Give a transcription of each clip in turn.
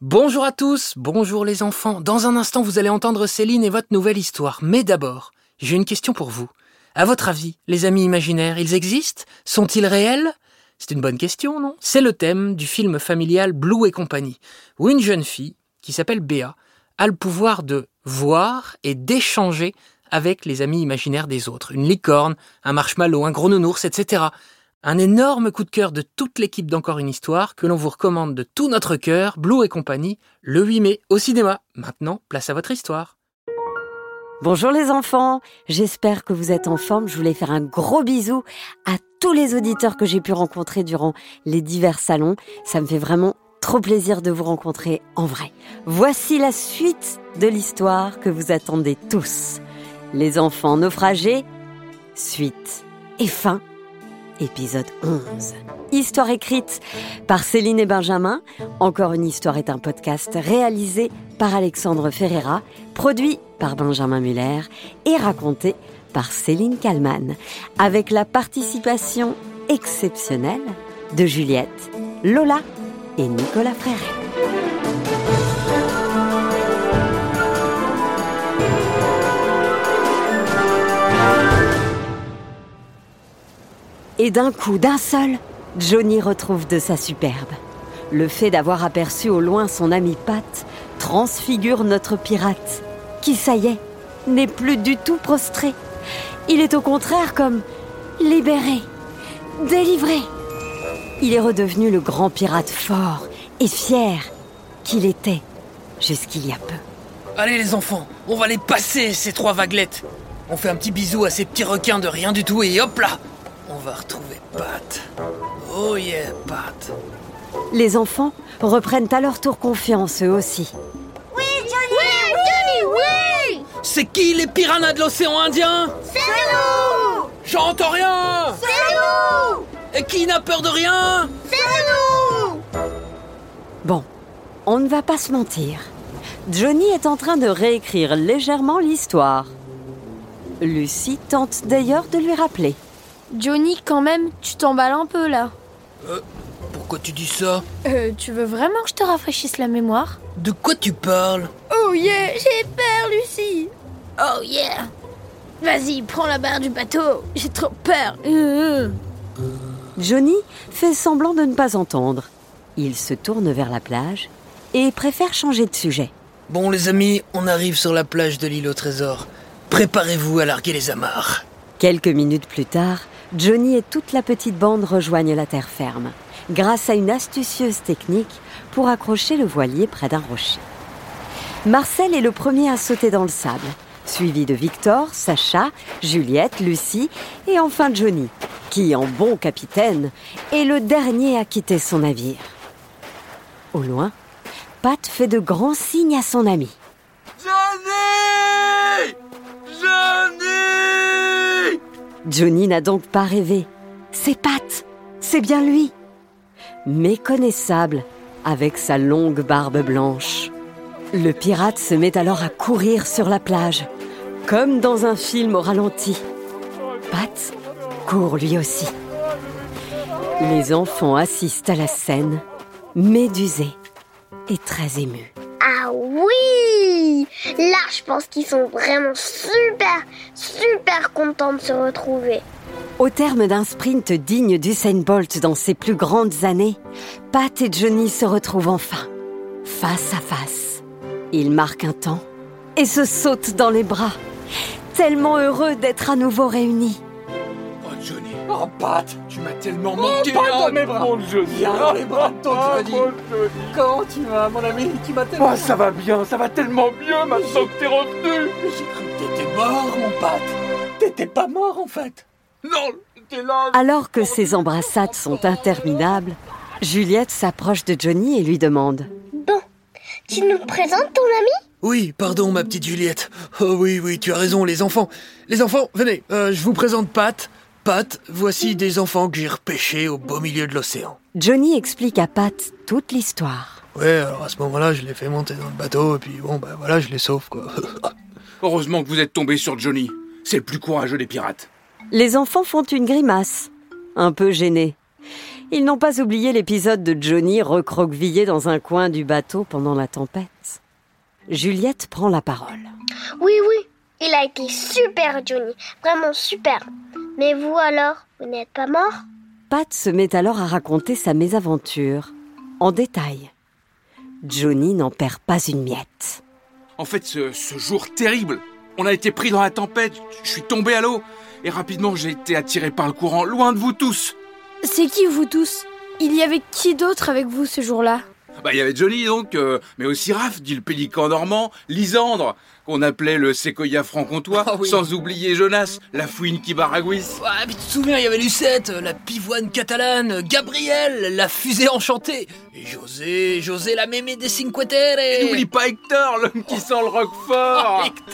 Bonjour à tous, bonjour les enfants. Dans un instant, vous allez entendre Céline et votre nouvelle histoire. Mais d'abord, j'ai une question pour vous. À votre avis, les amis imaginaires, ils existent? Sont-ils réels? C'est une bonne question, non? C'est le thème du film familial Blue et compagnie, où une jeune fille, qui s'appelle Béa, a le pouvoir de voir et d'échanger avec les amis imaginaires des autres. Une licorne, un marshmallow, un gros nounours, etc. Un énorme coup de cœur de toute l'équipe d'Encore une histoire que l'on vous recommande de tout notre cœur, Blue et compagnie, le 8 mai au cinéma. Maintenant, place à votre histoire. Bonjour les enfants, j'espère que vous êtes en forme. Je voulais faire un gros bisou à tous les auditeurs que j'ai pu rencontrer durant les divers salons. Ça me fait vraiment trop plaisir de vous rencontrer en vrai. Voici la suite de l'histoire que vous attendez tous. Les enfants naufragés, suite et fin épisode 11. Histoire écrite par Céline et Benjamin. Encore une histoire est un podcast réalisé par Alexandre Ferreira, produit par Benjamin Muller et raconté par Céline Kallmann, avec la participation exceptionnelle de Juliette, Lola et Nicolas Frère. Et d'un coup, d'un seul, Johnny retrouve de sa superbe. Le fait d'avoir aperçu au loin son ami Pat transfigure notre pirate, qui, ça y est, n'est plus du tout prostré. Il est au contraire comme libéré, délivré. Il est redevenu le grand pirate fort et fier qu'il était jusqu'il y a peu. Allez les enfants, on va les passer ces trois vaguelettes. On fait un petit bisou à ces petits requins de rien du tout et hop là On va retrouver Pat. Oh yeah, Pat. Les enfants reprennent à leur tour confiance eux aussi. Oui, Johnny Oui, Johnny, oui C'est qui les piranhas de l'océan Indien? C'est nous J'entends rien C'est nous Et qui n'a peur de rien? C'est nous Bon, on ne va pas se mentir. Johnny est en train de réécrire légèrement l'histoire. Lucie tente d'ailleurs de lui rappeler. Johnny, quand même, tu t'emballes un peu là. Pourquoi tu dis ça? Euh, tu veux vraiment que je te rafraîchisse la mémoire? De quoi tu parles? Oh yeah, j'ai peur, Lucie Oh yeah Vas-y, prends la barre du bateau, j'ai trop peur. Euh, Johnny fait semblant de ne pas entendre. Il se tourne vers la plage et préfère changer de sujet. Bon les amis, on arrive sur la plage de l'île au trésor. Préparez-vous à larguer les amarres. Quelques minutes plus tard, Johnny et toute la petite bande rejoignent la terre ferme, grâce à une astucieuse technique pour accrocher le voilier près d'un rocher. Marcel est le premier à sauter dans le sable, suivi de Victor, Sacha, Juliette, Lucie et enfin Johnny, qui, en bon capitaine, est le dernier à quitter son navire. Au loin, Pat fait de grands signes à son ami. Johnny Johnny n'a donc pas rêvé. C'est Pat, c'est bien lui. Méconnaissable, avec sa longue barbe blanche. Le pirate se met alors à courir sur la plage, comme dans un film au ralenti. Pat court lui aussi. Les enfants assistent à la scène, médusés et très émus. Ah oui Là, je pense qu'ils sont vraiment super, super contents de se retrouver. Au terme d'un sprint digne d'Usain Bolt dans ses plus grandes années, Pat et Johnny se retrouvent enfin, face à face. Ils marquent un temps et se sautent dans les bras, tellement heureux d'être à nouveau réunis. Oh Johnny Oh, Pat, Tu m'as tellement Oh, manqué dans mes bras. Mon Johnny Viens dans les bras de ton Ah, Johnny. mon Johnny. Comment tu vas, mon ami? Tu m'as tellement... Oh, ça va bien, ça va tellement mieux maintenant que t'es revenu J'ai cru que t'étais mort, mon Pat. T'étais pas mort, en fait. Non, t'es là Alors que ces embrassades sont interminables, Juliette s'approche de Johnny et lui demande Bon, tu nous présentes ton ami? Oui, pardon ma petite Juliette. Oh oui, oui, tu as raison les enfants. Les enfants, venez, euh, je vous présente Pat. Pat, voici des enfants que j'ai repêchés au beau milieu de l'océan. Johnny explique à Pat toute l'histoire. Ouais, alors à ce moment-là, je les fais monter dans le bateau et puis bon, ben voilà, je les sauve quoi. Heureusement que vous êtes tombé sur Johnny. C'est le plus courageux des pirates. Les enfants font une grimace, un peu gênés. Ils n'ont pas oublié l'épisode de Johnny recroquevillé dans un coin du bateau pendant la tempête. Juliette prend la parole. Oui, oui, a été super, Johnny. Vraiment super. Mais vous alors, vous n'êtes pas mort? Pat se met alors à raconter sa mésaventure, en détail. Johnny n'en perd pas une miette. En fait, ce, ce jour terrible, on a été pris dans la tempête, je suis tombé à l'eau, et rapidement j'ai été attiré par le courant, loin de vous tous. C'est qui vous tous? Il y avait qui d'autre avec vous ce jour-là? Bah, il y avait Johnny donc, euh, mais aussi Raph, dit le pélican normand, Lisandre, qu'on appelait le séquoia franc-comtois, Ah oui. sans oublier Jonas, la fouine qui baragouisse. Ouais, puis tu te souviens, il y avait Lucette, la pivoine catalane, Gabriel, la fusée enchantée, et José, José la mémé des Cinque Terre. Et n'oublie pas Hector, l'homme qui sent le roquefort. Oh,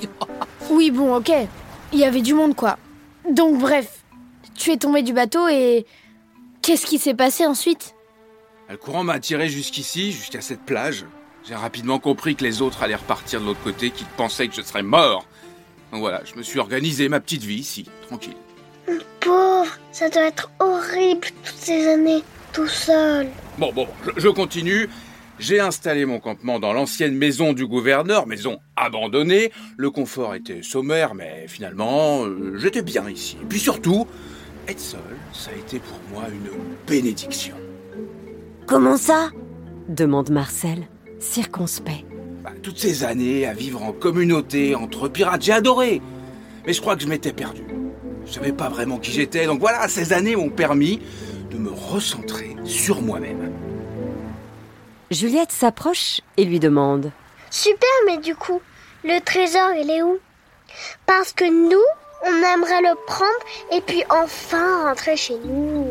Hector. Oui, bon, ok. Il y avait du monde, quoi. Donc, bref, tu es tombé du bateau et. Qu'est-ce qui s'est passé ensuite? Le courant m'a attiré jusqu'ici, jusqu'à cette plage. J'ai rapidement compris que les autres allaient repartir de l'autre côté, qu'ils pensaient que je serais mort. Donc voilà, je me suis organisé ma petite vie ici, tranquille. Pauvre, ça doit être horrible toutes ces années, tout seul. Bon, bon, je, je continue. J'ai installé mon campement dans l'ancienne maison du gouverneur, maison abandonnée. Le confort était sommaire, mais finalement, euh, j'étais bien ici. Et puis surtout, être seul, ça a été pour moi une bénédiction. Comment ça? demande Marcel, circonspect. Bah, toutes ces années à vivre en communauté entre pirates, j'ai adoré. Mais je crois que je m'étais perdu. Je savais pas vraiment qui j'étais, donc voilà, ces années m'ont permis de me recentrer sur moi-même. Juliette s'approche et lui demande Super, mais du coup, le trésor, il est où? Parce que nous, on aimerait le prendre et puis enfin rentrer chez nous.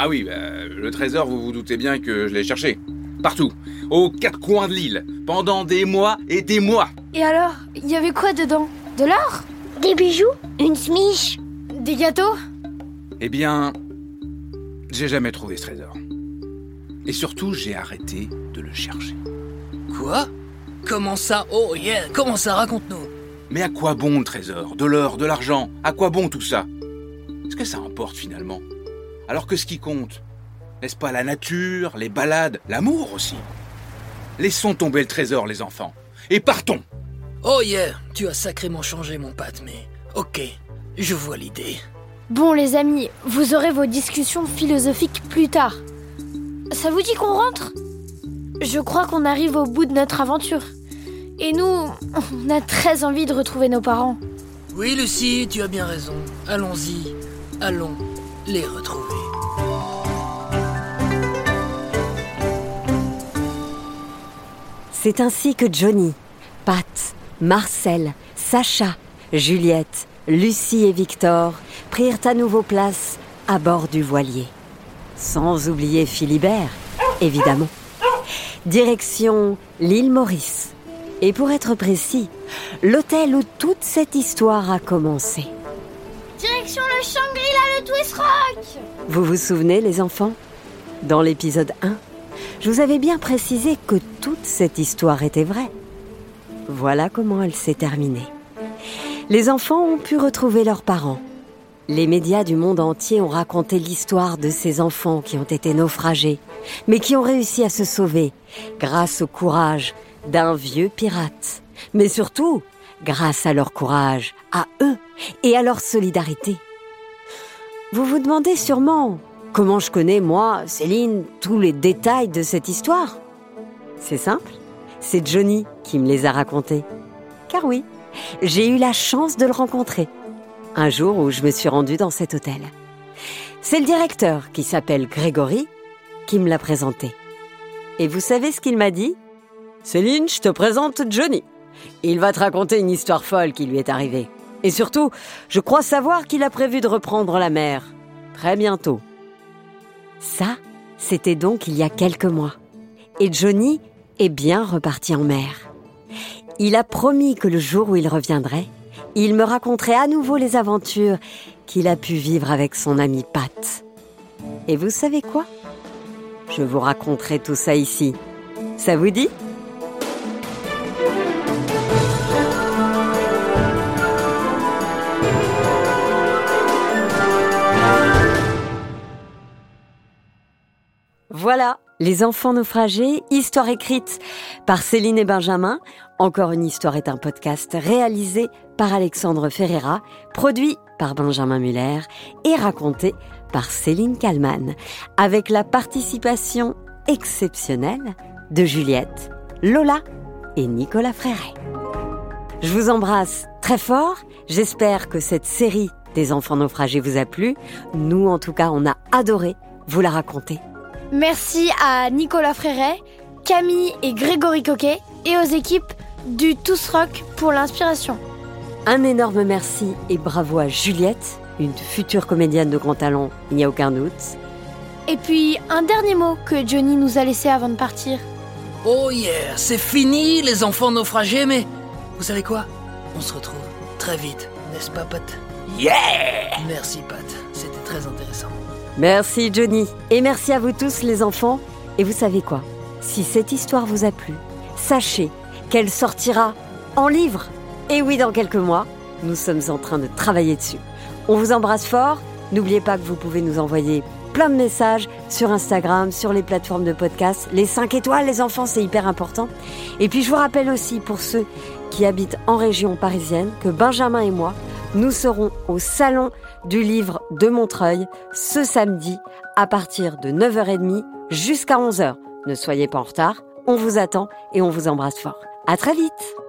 Ah oui, bah, le trésor, vous vous doutez bien que je l'ai cherché. Partout, aux quatre coins de l'île, pendant des mois et des mois. Et alors, il y avait quoi dedans? De l'or? Des bijoux? Une smiche? Des gâteaux? Eh bien, j'ai jamais trouvé ce trésor. Et surtout, j'ai arrêté de le chercher. Quoi? Comment ça? Oh yeah, comment ça? Raconte-nous. Mais à quoi bon le trésor? De l'or, de l'argent? À quoi bon tout ça? Est-ce que ça importe finalement? Alors que ce qui compte, n'est-ce pas la nature, les balades, l'amour aussi? Laissons tomber le trésor, les enfants. Et partons Oh yeah, tu as sacrément changé mon pâte, mais ok, je vois l'idée. Bon, les amis, vous aurez vos discussions philosophiques plus tard. Ça vous dit qu'on rentre? Je crois qu'on arrive au bout de notre aventure. Et nous, on a très envie de retrouver nos parents. Oui, Lucie, tu as bien raison. Allons-y, allons les retrouver. C'est ainsi que Johnny, Pat, Marcel, Sacha, Juliette, Lucie et Victor prirent à nouveau place à bord du voilier. Sans oublier Philibert, évidemment. Direction l'île Maurice. Et pour être précis, l'hôtel où toute cette histoire a commencé. Direction le Shangri-La, le Twist Rock Vous vous souvenez, les enfants? Dans l'épisode 1, je vous avais bien précisé que toute cette histoire était vraie. Voilà comment elle s'est terminée. Les enfants ont pu retrouver leurs parents. Les médias du monde entier ont raconté l'histoire de ces enfants qui ont été naufragés, mais qui ont réussi à se sauver grâce au courage d'un vieux pirate. Mais surtout, grâce à leur courage, à eux et à leur solidarité. Vous vous demandez sûrement comment je connais, moi, Céline, tous les détails de cette histoire? C'est simple, c'est Johnny qui me les a racontés. Car oui, j'ai eu la chance de le rencontrer, un jour où je me suis rendue dans cet hôtel. C'est le directeur, qui s'appelle Grégory, qui me l'a présenté. Et vous savez ce qu'il m'a dit? Céline, je te présente Johnny. Il va te raconter une histoire folle qui lui est arrivée. Et surtout, je crois savoir qu'il a prévu de reprendre la mer. Très bientôt. Ça, c'était donc il y a quelques mois. Et Johnny est bien reparti en mer. Il a promis que le jour où il reviendrait, il me raconterait à nouveau les aventures qu'il a pu vivre avec son ami Pat. Et vous savez quoi? Je vous raconterai tout ça ici. Ça vous dit? Voilà, Les enfants naufragés, histoire écrite par Céline et Benjamin. Encore une histoire est un podcast réalisé par Alexandre Ferreira, produit par Benjamin Muller et raconté par Céline Kallmann, avec la participation exceptionnelle de Juliette, Lola et Nicolas Fréret. Je vous embrasse très fort. J'espère que cette série des enfants naufragés vous a plu. Nous, en tout cas, on a adoré vous la raconter. Merci à Nicolas Fréret, Camille et Grégory Coquet et aux équipes du Tous Rock pour l'inspiration. Un énorme merci et bravo à Juliette, une future comédienne de grand talent, il n'y a aucun doute. Et puis un dernier mot que Johnny nous a laissé avant de partir. Oh yeah, c'est fini les enfants naufragés, mais vous savez quoi? On se retrouve très vite, n'est-ce pas Pat? Yeah Merci Pat, c'était très intéressant. Merci Johnny. Et merci à vous tous les enfants. Et vous savez quoi? Si cette histoire vous a plu, sachez qu'elle sortira en livre. Et oui, dans quelques mois, nous sommes en train de travailler dessus. On vous embrasse fort. N'oubliez pas que vous pouvez nous envoyer plein de messages sur Instagram, sur les plateformes de podcast. Les 5 étoiles, les enfants, c'est hyper important. Et puis je vous rappelle aussi pour ceux qui habitent en région parisienne que Benjamin et moi, nous serons au salon du livre de Montreuil ce samedi à partir de 9h30 jusqu'à 11h. Ne soyez pas en retard, on vous attend et on vous embrasse fort. À très vite!